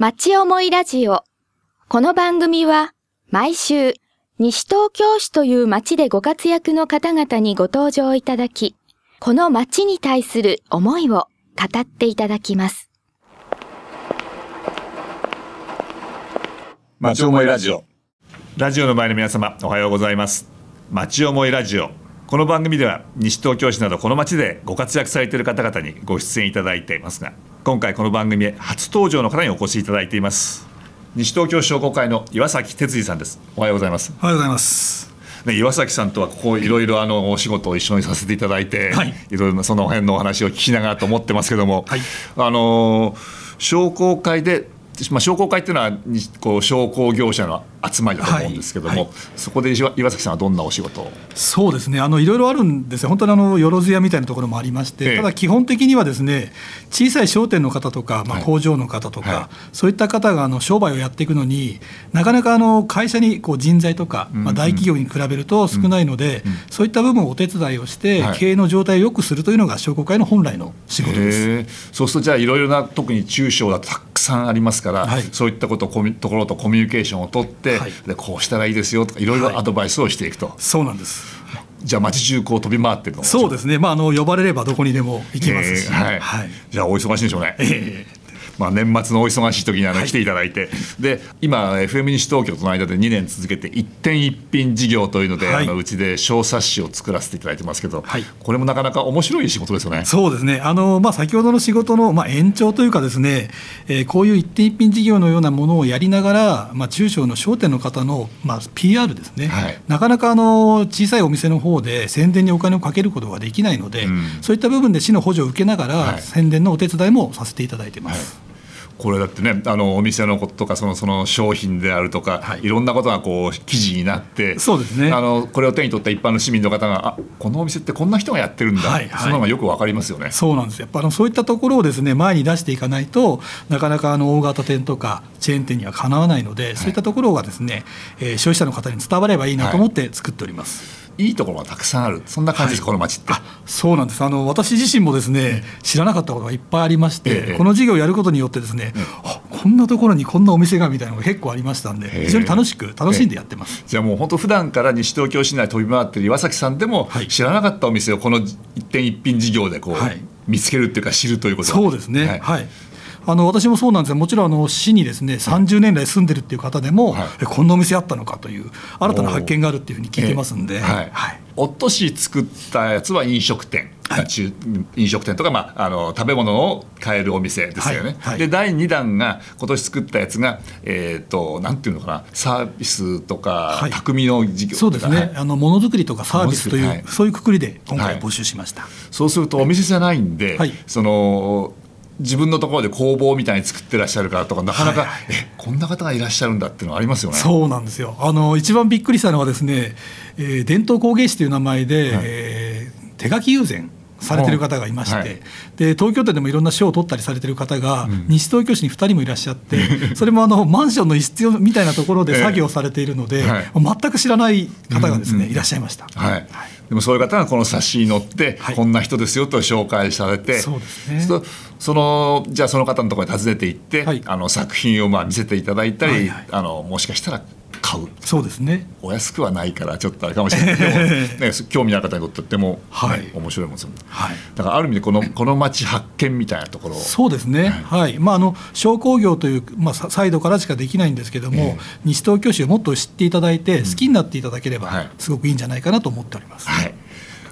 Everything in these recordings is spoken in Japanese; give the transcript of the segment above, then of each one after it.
町思いラジオ。この番組は毎週西東京市という町でご活躍の方々にご登場いただき、この町に対する思いを語っていただきます。町思いラジオラジオの前の皆様おはようございます町思いラジオこの番組では西東京市などこの町でご活躍されている方々にご出演いただいていますが今回この番組へ初登場の方にお越しいただいています。西東京商工会の岩崎哲司さんです。おはようございます。おはようござい。ます。ね、岩崎さんとはここいろいろあのお仕事を一緒にさせていただいて、はい。いろいろなその辺のお話を聞きながらと思ってますけども、はい。あの商工会で、まあ、商工会っていうのはにこう商工業者の集まりだと思うんですけども、はいはい。そこで岩岩崎さんはどんなお仕事を？そうですね。あのいろいろあるんですよ。本当にあのよろずやみたいなところもありまして、ええ。ただ基本的にはですね、小さい商店の方とか、まはい。あ工場の方とか、はい。そういった方があの商売をやっていくのに、なかなかあの会社にこう人材とか、まあ大企業に比べると少ないので、そういった部分をお手伝いをして、はい。経営の状態を良くするというのが商工会の本来の仕事です。そうするとじゃあいろいろな特に中小だとたくさんありますから、はい。そういったことところとコミュニケーションを取って、はいでこうしたらいいですよとかいろいろアドバイスをしていくと、そうなんです。じゃあ街中こう飛び回ってるのそうですね。まああの呼ばれればどこにでも行きますし、えーはいはい。じゃあお忙しいんでしょうね。えまあ、年末のお忙しい時にあのはい。来ていただいて、で今 FM 西東京との間で2年続けて一点一品事業というので、はい。あのうちで小冊子を作らせていただいてますけど、はい。これもなかなか面白い仕事ですよね。そうですね、あのまあ、先ほどの仕事の、まあ、延長というか、ですね、えーこういう一点一品事業のようなものをやりながら、まあ、中小の商店の方の、まあ、PR ですね、はい。なかなかあの小さいお店の方で宣伝にお金をかけることができないので、うん。そういった部分で市の補助を受けながら、はい。宣伝のお手伝いもさせていただいてます。これだってねあのお店のこととかそのその商品であるとか、はいい、ろんなことがこう記事になってそうですねあのこれを手に取った一般の市民の方があこのお店ってこんな人がやってるんだ、はいはいそのがよくわかりますよね。そうなんですやっぱあのそういったところをですね前に出していかないとなかなかあの大型店とかチェーン店にはかなわないので、そういったところがですね、えー消費者の方に伝わればいいなと思って作っております。いいところがたくさんある。そんな感じです、この街って。あそうなんです。あの私自身もですね知らなかったことがいっぱいありまして、ええ。この事業をやることによってですね、あこんなところにこんなお店がみたいなのが結構ありましたんでえ非常に楽しく楽しんでやってます。じゃあもう本当普段から西東京市内飛び回ってる岩崎さんでもはい。知らなかったお店をこの一点一品事業でこう、はい。見つけるっていうか知るということそうですね、ははいいあの私もそうなんですが、もちろんあの市にですね30年来住んでるっていう方でも、はい。えこんなお店あったのかという新たな発見があるっていうふうに聞いてますんで、ええはい。はい。おとし作ったやつは飲食店、はい。中飲食店とか、まあ、あの食べ物を買えるお店ですよね、はい。はい。で第2弾が今年作ったやつが、えー、となんていうのかなサービスとか、はい。匠の事業そうですね、あのものづくりとかサービスという、そういうくくりで今はい。回募集しました。そうするとお店じゃないんで、はい。その自分のところで工房みたいに作ってらっしゃるからとかなかなか、はいはい。えこんな方がいらっしゃるんだっていうのはありますよね。そうなんですよ。あの一番びっくりしたのはですね、えー伝統工芸士という名前で、はい。えー手書き友禅されてる方がいまして、はいで東京都でもいろんな賞を取ったりされてる方が、西東京市に2人もいらっしゃって それもあのマンションの一室みたいなところで作業されているので、ええはい全く知らない方がですね、いらっしゃいました。はい、でもそういう方がこの冊子に載って、はい。こんな人ですよと紹介されてそうですね。そそのじゃあその方のところに訪ねて行って、はい。あの作品をまあ見せていただいたり、はいはい。あのもしかしたら買う。そうですね。お安くはないからちょっとあれかもしれない。けど、ね、興味ある方にとってとっても、ねはい。面白いもんですよはい。だからある意味でこのこの街発見みたいなところ。をそうですね、はい。まあ、あの商工業という、まあ、ササイドからしかできないんですけども、ええ西東京市をもっと知っていただいて、好きになっていただければ、はい。すごくいいんじゃないかなと思っております。はい。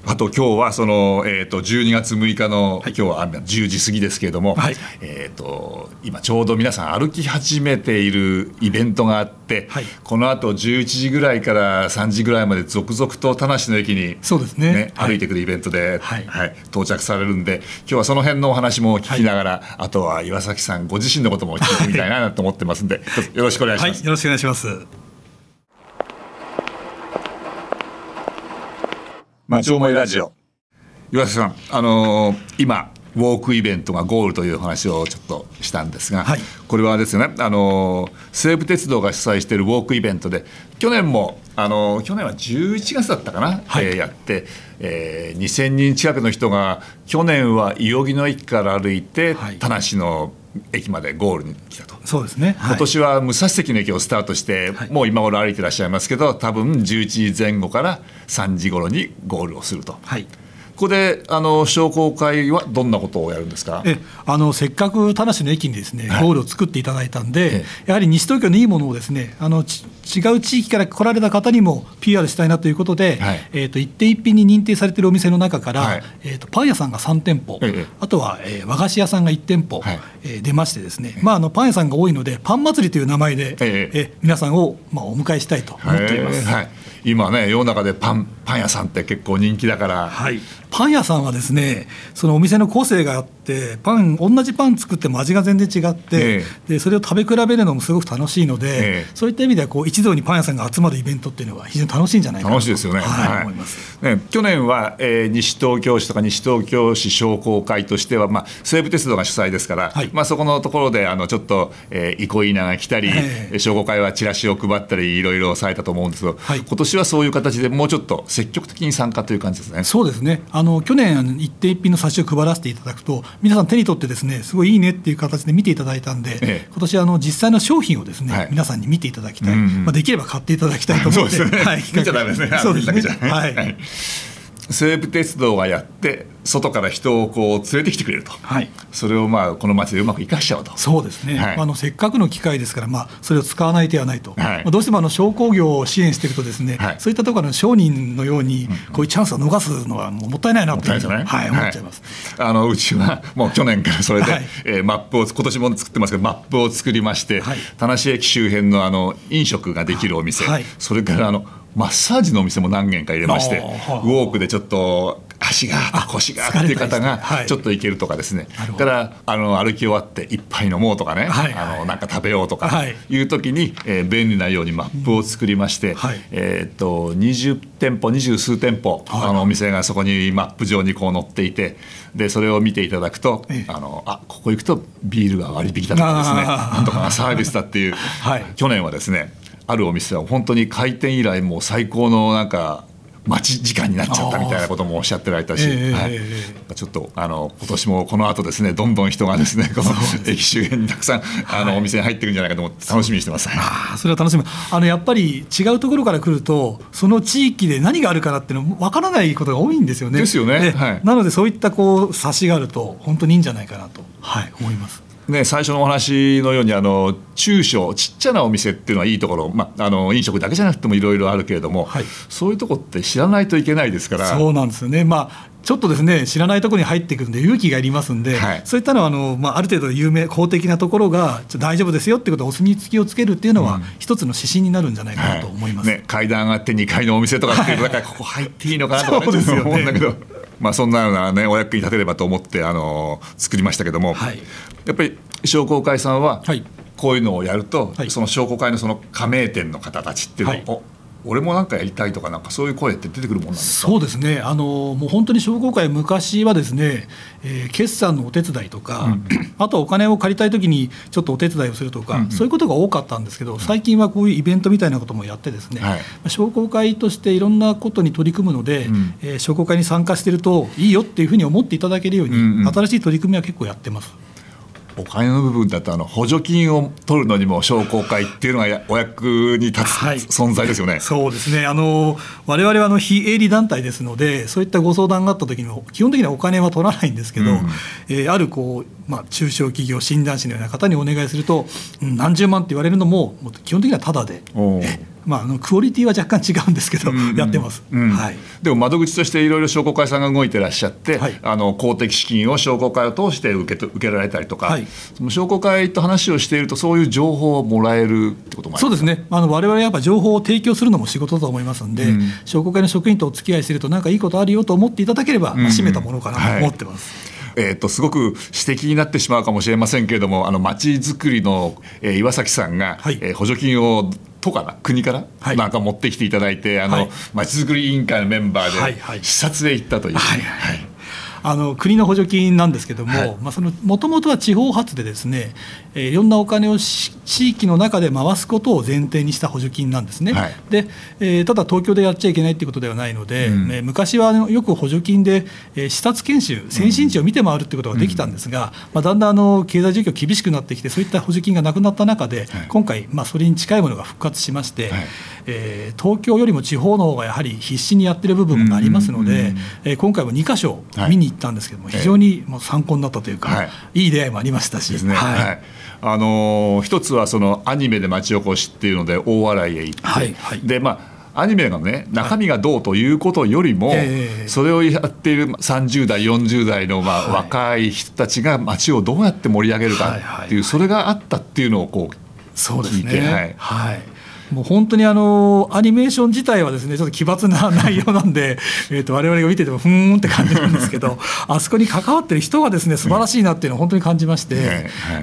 あと今日はその、えー、と12月6日の、はい。今日はあ10時過ぎですけれども、はい。えー、と今ちょうど皆さん歩き始めているイベントがあって、はい。このあと11時ぐらいから3時ぐらいまで続々と田無の駅に、そうですね。はい。歩いてくるイベントで、はい。到着されるんで今日はその辺のお話も聞きながら、あとは岩崎さんご自身のことも聞いてみたいなと思ってますんで、よろしくお願いします。はい、よろしくお願いします。町思いラジオ。岩崎さん、あのー今ウォークイベントがゴールという話をちょっとしたんですが、はい。これはですね、あのー西武鉄道が主催しているウォークイベントで去年も、あのー去年は11月だったかな、はい。えーやって、えー2000人近くの人が去年は伊予木の駅から歩いて、はい。田無の駅までゴールに来たと。そうですね、今年は武蔵関の駅をスタートして、はいもう今頃歩いてらっしゃいますけど多分11時前後から3時頃にゴールをすると。はいここであの商工会はどんなことをやるんですか？えあのせっかく田無の駅にですね、はい。ゴールを作っていただいたんで、えやはり西東京のいいものをですねあのち違う地域から来られた方にも PR したいなということで、はい。えー、と一点一品に認定されているお店の中から、はい。えー、とパン屋さんが3店舗、ええ。あとは、えー和菓子屋さんが1店舗、はい。えー出ましてですね、まあ、あのパン屋さんが多いのでパン祭りという名前で、ええ。え皆さんを、まあ、お迎えしたいと思っています。はい、今ね世の中でパンパン屋さんって結構人気だから、はい、パン屋さんはですねそのお店の個性があってパン同じパン作っても味が全然違って、えでそれを食べ比べるのもすごく楽しいので、ええ。そういった意味ではこう一堂にパン屋さんが集まるイベントっていうのは非常に楽しいんじゃないかなと楽しいですよね。はい。はい。思います。ね去年は、えー西東京市とか西東京市商工会としては、まあ、西武鉄道が主催ですから、はい。まあ、そこのところであのちょっと、えー、憩いなが来たり、ええ。商工会はチラシを配ったりいろいろされたと思うんですけど、はい。今年はそういう形でもうちょっと積極的に参加という感じですね。そうですね。あの去年一点一品の冊子を配らせていただくと皆さん手に取ってですねすごいいいねっていう形で見ていただいたんで、ええ。今年あの実際の商品をですね、はい。皆さんに見ていただきたい、うんうん。まあ、できれば買っていただきたいと思ってそうですね。はい、見ちゃダメですね。そうですね。見るだけじゃ。はい、西武鉄道がやって外から人をこう連れてきてくれると、はい。それをまあこの街でうまく生かしちゃおうと。そうですね、はい。あのせっかくの機会ですから、まあ、それを使わない手はないと、はい。まあどうしてもあの商工業を支援していると、ですね、はい。そういったところの商人のように、こういうチャンスを逃すのはもうもったいないなというふうに、もったはい思っちゃいます。はいあのうちはもう去年からそれで、はい。えーマップを今年も作ってますけどマップを作りまして、はい。田無駅周辺のあの飲食ができるお店、はい。それからあのマッサージのお店も何軒か入れまして、ウォークでちょっと足があ腰がっていう方がちょっと行けるとかですね、なるほど。からあの歩き終わって一杯飲もうとかね、はい。あのなんか食べようとかはい。いう時に、えー便利なようにマップを作りまして、はい。えーっと20店舗二十数店舗、はい。あのお店がそこにマップ上にこう載っていてでそれを見ていただくと、ええ。あのあここ行くとビールが割引だとかですね。なんとかなサービスだっていう、はい。去年はですねあるお店は本当に開店以来もう最高のなんか待ち時間になっちゃったみたいなこともおっしゃってられたし、ええはい。ええ。ちょっとあの今年もこの後ですねどんどん人がですねこの駅周辺にたくさんあの、お店に入ってくるんじゃないかと思って楽しみにしてます。あーそれは楽しみ。あのやっぱり違うところから来るとその地域で何があるかなっていうの分からないことが多いんですよね。ですよね。ではい。なのでそういったこう差しがあると本当にいいんじゃないかなと、はい、思います。ね、最初のお話のようにあの中小ちっちゃなお店っていうのはいいところ、まあ、あの飲食だけじゃなくてもいろいろあるけれども、はい。そういうとこって知らないといけないですから。そうなんですよね、まあ、ちょっとですね知らないところに入ってくるんで勇気がいりますんで、はい。そういったのはあの、まあ、ある程度有名公的なところが大丈夫ですよっていうことをお墨付きをつけるっていうのは、一つの指針になるんじゃないかなと思います。ね、階段上がって2階のお店とかっていうとだからここ入っていいのかなとか、ね、そうですよね。思うんだけど、まあ、そんなような、ね、お役に立てればと思ってあの作りましたけども、はい。やっぱり商工会さんははい。こういうのをやると、はい。その商工会のその加盟店の方たちっていうのを、はい。お俺もなんかやりたいとかなんかそういう声って出てくるもんなんですか？そうですね。あのもう本当に商工会昔はですね、えー決算のお手伝いとか、あとはお金を借りたいときにちょっとお手伝いをするとか、そういうことが多かったんですけど最近はこういうイベントみたいなこともやってですね、はい。商工会としていろんなことに取り組むので、ん。えー商工会に参加してるといいよっていうふうに思っていただけるように、うんうん。新しい取り組みは結構やってます。お金の部分だとあの補助金を取るのにも商工会っていうのがやお役に立つはい。存在ですよね。そうですね、あの我々はあの非営利団体ですので、そういったご相談があった時にも、基本的にはお金は取らないんですけど、うん。えーあるこう、まあ、中小企業診断士のような方にお願いすると、うん何十万って言われるのも、基本的にはタダで、まあ、あのクオリティは若干違うんですけど、うんやってます。うん。はい。でも窓口としていろいろ商工会さんが動いてらっしゃって、はい。あの公的資金を商工会を通して受けと受けられたりとか、はい。その商工会と話をしているとそういう情報をもらえるってこともあるそうですね、あの我々やっぱ情報を提供するのも仕事だと思いますんで、うん。商工会の職員とお付き合いしてると、なんかいいことあるよと思っていただければ、まあうん。締めたものかなと思ってます。えー、とすごく指摘になってしまうかもしれませんけれどもあの町づくりの、えー岩崎さんが、はい。えー補助金を都かな？国から、はい。なんか持ってきていただいてあの、はい。町づくり委員会のメンバーで、視察へ行ったという、はいはい。あの国の補助金なんですけども、はい。まあ、そのもともとは地方発でですね、えーいろんなお金をし地域の中で回すことを前提にした補助金なんですね、はい、でえー、ただ東京でやっちゃいけないということではないので、うん、えー、昔はよく補助金で、えー、視察研修、先進地を見て回るということができたんですが、うん、まあ、だんだんあの経済状況厳しくなってきて、そういった補助金がなくなった中で、はい、今回、まあ、それに近いものが復活しまして、はい、えー、東京よりも地方の方がやはり必死にやってる部分がありますので、えー、今回も2か所見に行ったんですけども、非常にもう参考になったというか、い。い出会いもありましたし。ね、はいあの一つはそのアニメで町おこしっていうので大笑いへ行って、はいはい、でまあアニメがね中身がどうということよりも、それをやっている30代40代のまあ若い人たちが街をどうやって盛り上げるかっていうそれがあったっていうのをこう聞いて、はい、はいもう本当にあのアニメーション自体はですねちょっと奇抜な内容なんで えと我々が見ててもふーんって感じなんですけど あそこに関わってる人がですね素晴らしいなっていうのを本当に感じまして、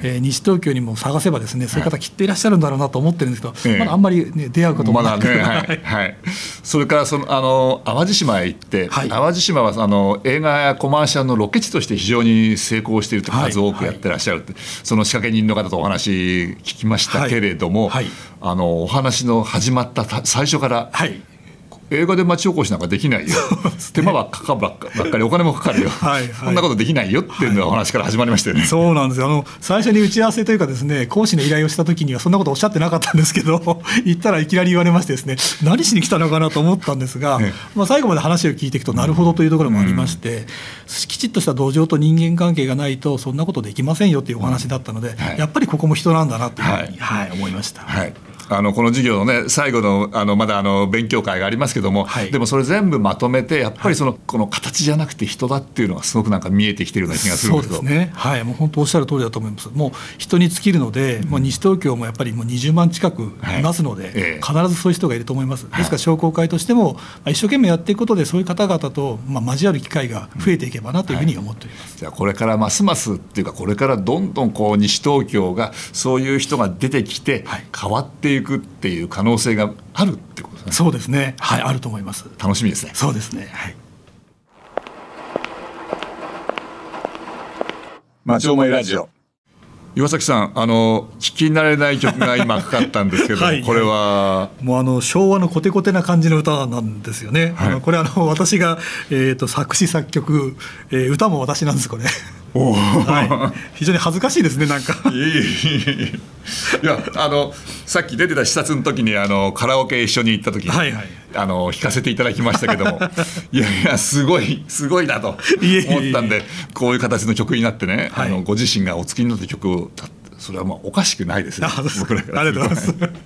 えー、西東京にも探せばですねそういう方きっといらっしゃるんだろうなと思ってるんですけど、まだあんまり、ね、出会うこともなく、まね、はい、はい、それからそのあの淡路島へ行って、はい、淡路島はあの映画やコマーシャルのロケ地として非常に成功していると数多くやってらっしゃるって、その仕掛け人の方とお話聞きましたけれども、はいあのお話の始まった最初から、はい、映画で町おこしなんかできないよ、ね、手間ばっかばっかばっかりお金もかかるよ。はい、そんなことできないよっていうのがお話から始まりましたよね、はい、そうなんですよ。あの最初に打ち合わせというかですね講師の依頼をした時にはそんなことおっしゃってなかったんですけど 行ったらいきなり言われましてですね何しに来たのかなと思ったんですが、ね、まあ、最後まで話を聞いていくとなるほどというところもありまして、うん、きちっとした土壌と人間関係がないとそんなことできませんよっていうお話だったので、うんはい、やっぱりここも人なんだなというふうに、はい思いました。はいあのこの授業のね最後のあのまだあの勉強会がありますけども、はい、でもそれ全部まとめてやっぱりその、はい、この形じゃなくて人だっていうのがすごくなんか見えてきてるような気がするんですけど。そうですね。はい。もう本当おっしゃる通りだと思います。もう人に尽きるので、うん、もう西東京もやっぱりもう20万近くいますので、はいえ。必ずそういう人がいると思います。ですから商工会としても、まあ、一生懸命やっていくことでそういう方々と、まあ、交わる機会が増えていけばなというふうに思っております、じゃあこれからますますっていうかこれからどんどんこう西東京がそういう人が出てきて変わっていくっていう可能性があるってことですね。そうですね。はい、あると思います。楽しみですね。そうですね。はい。町思いラジオ。岩崎さん、あの聞き慣れない曲が今かかったんですけど、はい、これは？もうあの昭和のコテコテな感じの歌なんですよね。はい、あのこれあの私がえっ、ー、と作詞作曲、えー、歌も私なんですこれ。はい、非常に恥ずかしいですねなんか。いいやあのさっき出てた視察の時にあのカラオケ一緒に行った時に、はいはい、あの弾かせていただきましたけども。いやいやすごいすごいなと思ったんでこういう形の曲になってね、はい、あのご自身がお作りになった曲をそれはまあおかしくないですね。ありがとうございます。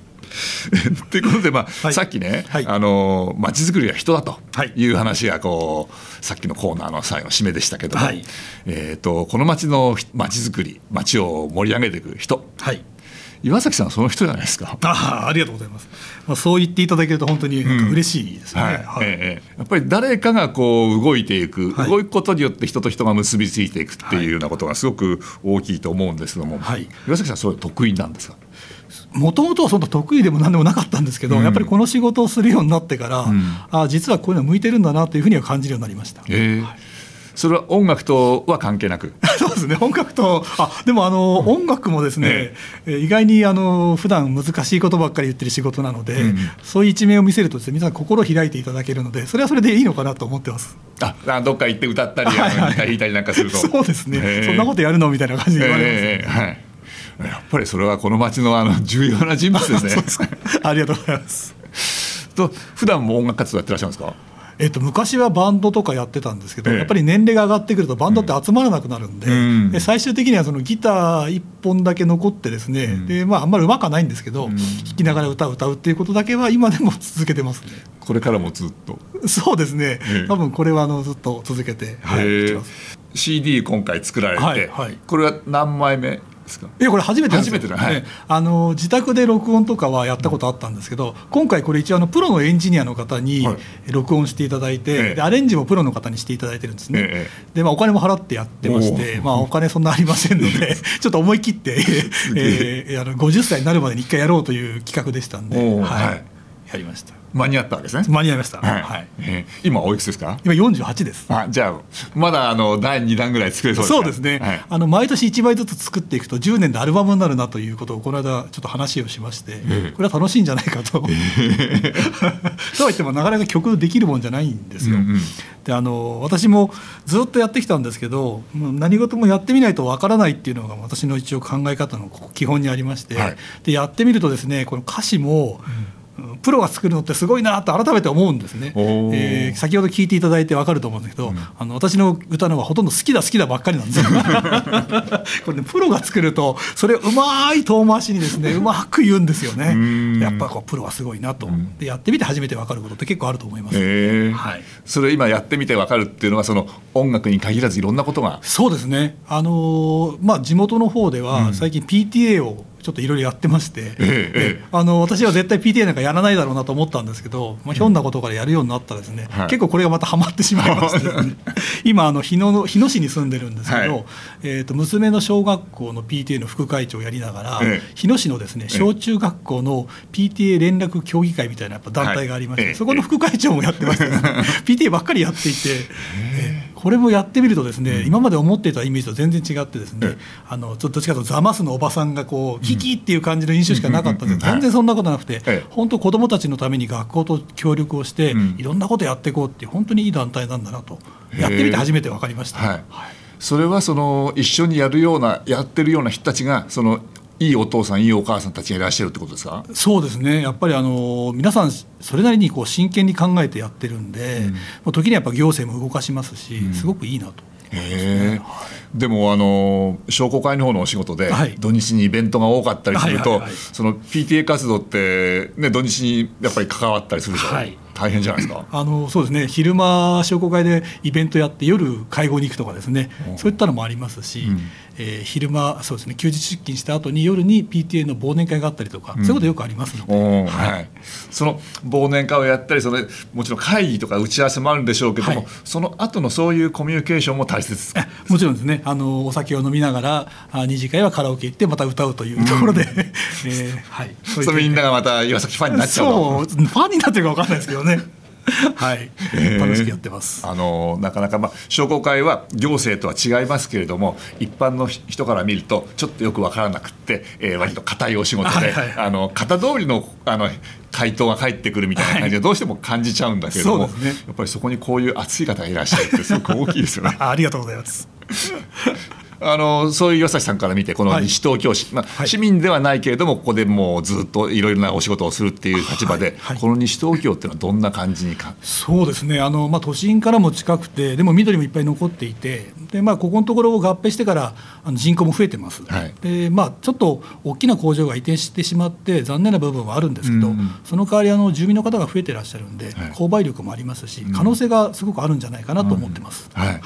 ということで、まあ、はい、さっきね、はい、あの街づくりは人だとい。う話がこうさっきのコーナーの最後締めでしたけども、はい、えーと、この街の街づくり街を盛り上げていく人、はい、岩崎さんはその人じゃないですか。あありがとうございます。まあ、そう言っていただけると本当に嬉しいですね。うん、はい、えー、やっぱり誰かがこう動いていく、はい、動くことによって人と人が結びついていくっていうようなことがすごく大きいと思うんですけども、はい、岩崎さんそれ得意なんですか？もともとはそんな得意でもなんでもなかったんですけど、うん、やっぱりこの仕事をするようになってから、うん、あ実はこういうの向いてるんだなというふうには感じるようになりました。え。ーはいそれは音楽とは関係なく？そうですね。音楽とあでもあの、うん、音楽もですね、ええ、意外にあの普段難しいことばっかり言ってる仕事なので、うん、そういう一面を見せるとですね皆さん心を開いていただけるのでそれはそれでいいのかなと思ってます。あどっか行って歌ったり、はいはい、弾いたりなんかすると。そうですね。そんなことやるの？みたいな感じで言われます、ね、はいやっぱりそれはこの町のあの 重要な人物ですね。すありがとうございます。と普段も音楽活動やってらっしゃるんですか？えっと、昔はバンドとかやってたんですけど、ええ、やっぱり年齢が上がってくるとバンドって集まらなくなるんでうん、で最終的にはそのギター1本だけ残ってですね、うん、でまあ、あんまりうまくはないんですけど、うん、弾きながら歌を歌うっていうことだけは今でも続けてますね。これからもずっと。そうですね、え、多分これはあのずっと続けて、はい、CD 今回作られて、はいはい、これは何枚目？ですか？いやこれ初めて初めてはい、あの自宅で録音とかはやったことあったんですけど、今回これ一応あのプロのエンジニアの方に録音していただいて、はい、でアレンジもプロの方にしていただいてるんですね、ええ、でまあ、お金も払ってやってまして、まあ、お金そんなありませんので ちょっと思い切って、えー、あの50歳になるまでに1回やろうという企画でしたんで。はい。やりました間に合ったわけですね。間に合いました、はい、はい。えー今おいくつですか？今48です。あじゃあまだあの第2弾ぐらい作れそうですか？そうですね、はい。あの毎年1枚ずつ作っていくと10年でアルバムになるなということをこの間ちょっと話をしまして、えこれは楽しいんじゃないかと、そうは言ってもなかなか曲できるもんじゃないんですよ。うんうん。であの私もずっとやってきたんですけど何事もやってみないとわからないっていうのが私の一応考え方の基本にありまして、はい。でやってみるとですねこの歌詞も、プロが作るのってすごいなと改めて思うんですね、えー先ほど聞いていただいて分かると思うんですけど、あの私の歌のはほとんど好きだ好きだばっかりなんですよ。これねプロが作るとそれをうまい遠回しにですね うまく言うんですよね。ん。やっぱこうプロはすごいなと、でやってみて初めて分かることって結構あると思います、はい。それ今やってみてわかるっていうのはその音楽に限らずいろんなことが。そうですね、あのーまあ、地元の方では最近 PTA をちょっといろいろやってまして、ええであの私は絶対 PTA なんかやらないだろうなと思ったんですけど、まあ、ひょんなことからやるようになったらですね、はい。結構これがまたハマってしまいましてね 今あの日野の日野市に住んでるんですけど、はい。えー、と娘の小学校の PTA の副会長をやりながら、ええ。日野市のですね小中学校の PTA 連絡協議会みたいなやっぱ団体がありまして、はいええ。そこの副会長もやってまして、ね、PTA ばっかりやっていて。ええこれもやってみるとですね、今まで思っていたイメージと全然違ってですね、ええ。あのちょっとどっちかというとざますのおばさんがこうキキっていう感じの印象しかなかったんですけど、うん全然そんなことなくて、ええ。本当子どもたちのために学校と協力をして、うん。いろんなことやっていこうっていう本当にいい団体なんだなとやってみて初めて分かりました。はい、それはその一緒にやるようなやってるような人たちがそのいいお父さんいいお母さんたちがいらっしゃるってことですか？そうですね。やっぱりあの皆さんそれなりにこう真剣に考えてやってるんで、もう時にはやっぱ行政も動かしますし、すごくいいなと。へえ。でもあの商工会の方のお仕事ではい。土日にイベントが多かったりすると、はいはいはいその PTA 活動って、ね、土日にやっぱり関わったりするでしょ、はい。大変じゃないですか。あのそうですね。昼間商工会でイベントやって夜会合に行くとかですね、そういったのもありますし、えー昼間そうですね休日出勤した後に夜に PTA の忘年会があったりとか、そういうことよくありますので、はい、その忘年会をやったりそのもちろん会議とか打ち合わせもあるんでしょうけども、はい。その後のそういうコミュニケーションも大切ですもちろんですね。あのお酒を飲みながらあ二次会はカラオケ行ってまた歌うというところで、えーはい、それみんながまた岩崎ファンになっちゃうと。そうファンになってるか分かんないですけどね はい、楽しくやってます。あのなかなか、まあ、商工会は行政とは違いますけれども一般の人から見るとちょっとよく分からなくって、えー割と硬いお仕事で、はい。あの型通りのあの回答が返ってくるみたいな感じでどうしても感じちゃうんだけれども、そうですね。やっぱりそこにこういう熱い方がいらっしゃるってすごく大きいですよね。あ ありがとうございます。あのそういう岩崎さんから見てこのはい。西東京市、まあはい。市民ではないけれどもここでもうずっといろいろなお仕事をするっていう立場で、はい。はい。この西東京っていうのはどんな感じにか？そうですね。あの、まあ、都心からも近くてでも緑もいっぱい残っていてで、まあ、ここのところを合併してからあの人口も増えてます、はい。でまあ、ちょっと大きな工場が移転してしまって残念な部分はあるんですけど、うんその代わりあの住民の方が増えてらっしゃるんで、はい。購買力もありますし可能性がすごくあるんじゃないかなと思ってます。はい。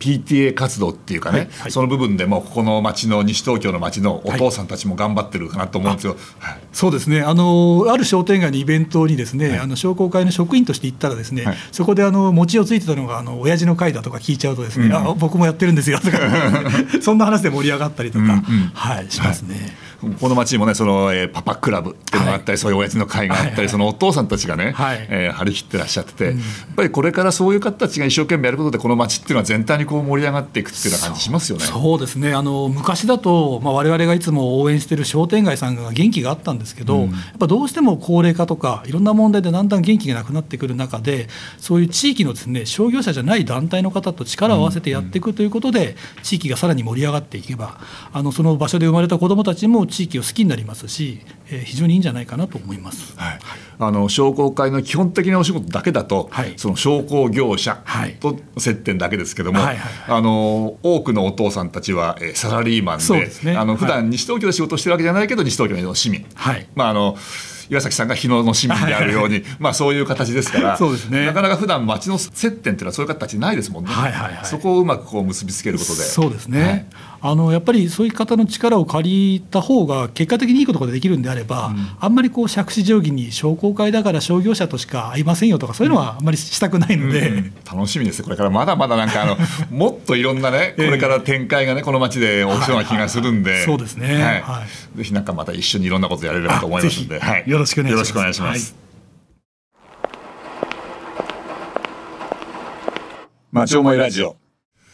PTA 活動っていうかね、はい。はい。その部分でもここの町の西東京の町のお父さんたちも頑張ってるかなと思うんですよ。はい。そうですね。あのある商店街のイベントにですね、あの商工会の職員として行ったらですね、はい。そこであの餅をついてたのがあの親父の会だとか聞いちゃうとですね、うんあ僕もやってるんですよとか そんな話で盛り上がったりとか、うんうん。はいしますね。この町にもねその、えーパパクラブっていうのがあったり、そういう親父の会があったり、はい。はいそのお父さんたちがね、はい。えー張り切ってらっしゃってて、やっぱりこれからそういう方たちが一生懸命やることでこの町っていうのは全体にこう盛り上がっていくっていうような感じしますよね。そうですね。あの昔だと、まあ、我々がいつも応援している商店街さんが元気があったんですけど、やっぱどうしても高齢化とかいろんな問題でだんだん元気がなくなってくる中でそういう地域のです、ね、商業者じゃない団体の方と力を合わせてやっていくということで、地域がさらに盛り上がっていけばあのその場所で生まれた子どもたちも地域を好きになりますし、えー非常にいいんじゃないかなと思います。はい、あの商工会の基本的なお仕事だけだと、はい。その商工業者はい。と接点だけですけども、はいはいはい。あの多くのお父さんたちは、えーサラリーマンでそうですね。あの普はい。段西東京で仕事をしてるわけじゃないけど西東京の市民、はい。まああの岩崎さんが日野の市民であるように、まあそういう形ですからそうですね。なかなか普段町の接点っていうのはそういう方たちないですもんね、はいはいはい。そこをうまくこう結びつけることで。そうですね、はい。あのやっぱりそういう方の力を借りた方が結果的にいいことができるんであれば、あんまりこう杓子定規に商工会だから商業者としか会いませんよとかそういうのはあんまりしたくないので、うん楽しみですこれから。まだまだなんかあのもっといろんなね これから展開がねこの街で起きそうな気がするんで、はいはい。そうですね。はい。はぜひなんかまた一緒にいろんなことやれればと思いますので、あぜひ。よろしくお願いします。はい、町思いラジオ。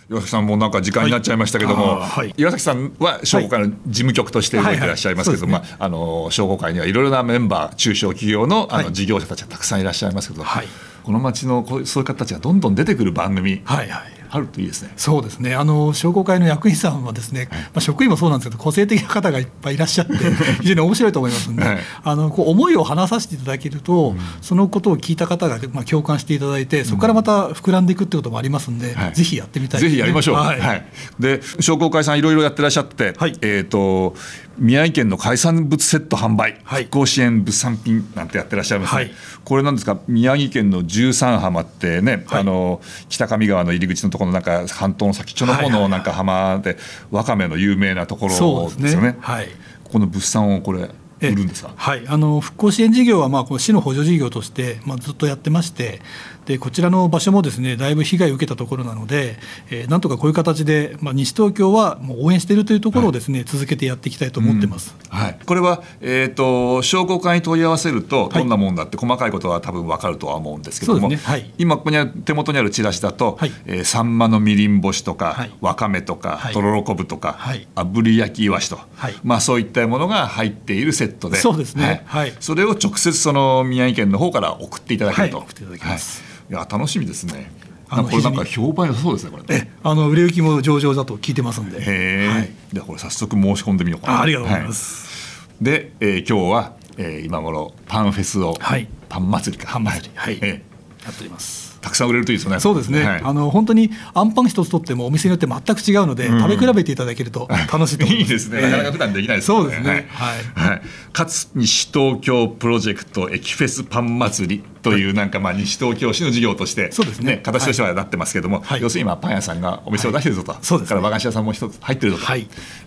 岩崎さんもなんか時間になっちゃいましたけども、はい。はい、岩崎さんは商工会の事務局として動いていらっしゃいますけども、商工会にはいろいろなメンバー、中小企業のあの事業者たちがたくさんいらっしゃいますけど、はい、この町のこうそういう方たちがどんどん出てくる番組、はいはい、あるといいですね。そうですね、あの商工会の役員さんはですね、まあ、職員もそうなんですけど、個性的な方がいっぱいいらっしゃって、非常に面白いと思いますんで、はい。あのこう思いを話させていただけると、そのことを聞いた方が、まあ、共感していただいて、そこからまた膨らんでいくってこともありますんで、はい。ぜひやってみたいね。ぜひやりましょう。は。はい。いで商工会さんいろいろやってらっしゃって、はい。えっ、と宮城県の海産物セット販売、はい。復興支援物産品なんてやってらっしゃいますね。はい。これなんですか？宮城県の十三浜ってね、はい。あの北上川の入り口のところのなんか半島の先っちょの方のなんか浜でわかめの有名なところですよね。はい。この物産をこれ売えるんですか？はい、あの復興支援事業はまあこの市の補助事業としてまあずっとやってましてでこちらの場所もですねだいぶ被害を受けたところなので、えーなんとかこういう形で、まあ、西東京はもう応援しているというところをですね、続けてやっていきたいと思ってます。はい、これは、えー、と商工会に問い合わせるとはい。どんなもんだって細かいことは多分分かるとは思うんですけども、そうですね。はい。今ここにある手元にあるチラシだと、はい。えーサンマのみりん干しとか、はい。わかめとか、はい。とろろ昆布とか、はい。炙り焼きいわしと、はい。まあ、そういったものが入っているセットでそうですね。はい。それを直接その宮城県の方から送っていただけると、はい。送っていただきます。はい、いや楽しみですね。あのこれなんか非評判良さそうですねこれ。ねえあの売れ行きも上々だと聞いてますんで。へえ、はい。じゃあこれ早速申し込んでみようかな。あありがとうございます。はい。で、えー今日は、えー今頃パンフェスを、はい。パン祭りか。パン祭り。はい。えやっております。ーたくさん売れるといいですよねそうですね、はい。あの本当にあんパン一つとってもお店によって全く違うので、食べ比べていただけると楽しいと思います。いいですね、ええなかなか普段できないですそうですね。はい。はい、かつ西東京プロジェクト駅フェスパン祭りという、なんかまあ西東京市の事業として、そうですね。形としてはなってますけども、はい。要するに今パン屋さんがお店を出してるぞと、そうですね。から和菓子屋さんも一つ入ってるぞと、はい。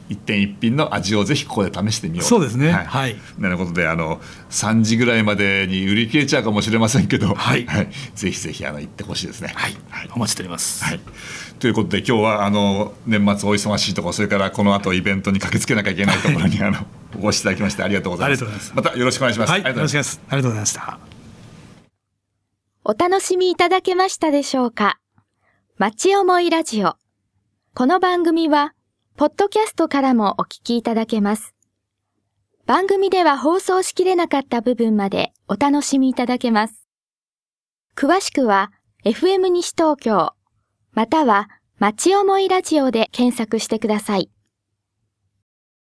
一点一品の味をぜひここで試してみようと。そうですね。はい。はい。なることであの3時ぐらいまでに売り切れちゃうかもしれませんけど、はい。ぜひぜひあの行ってほしいですね。はい、お待ちしております。はい、ということで今日はあの年末お忙しいところそれからこの後イベントに駆けつけなきゃいけないところに、あのお越しいただきましてありがとうございます。ます。たよろしくお願いします。はい、ありがとうございます。よろしくお願いします。ありがとうございました。お楽しみいただけましたでしょうか？町思いラジオ。この番組は、ポッドキャストからもお聞きいただけます。番組では放送しきれなかった部分までお楽しみいただけます。詳しくは、FM 西東京、または、町思いラジオで検索してください。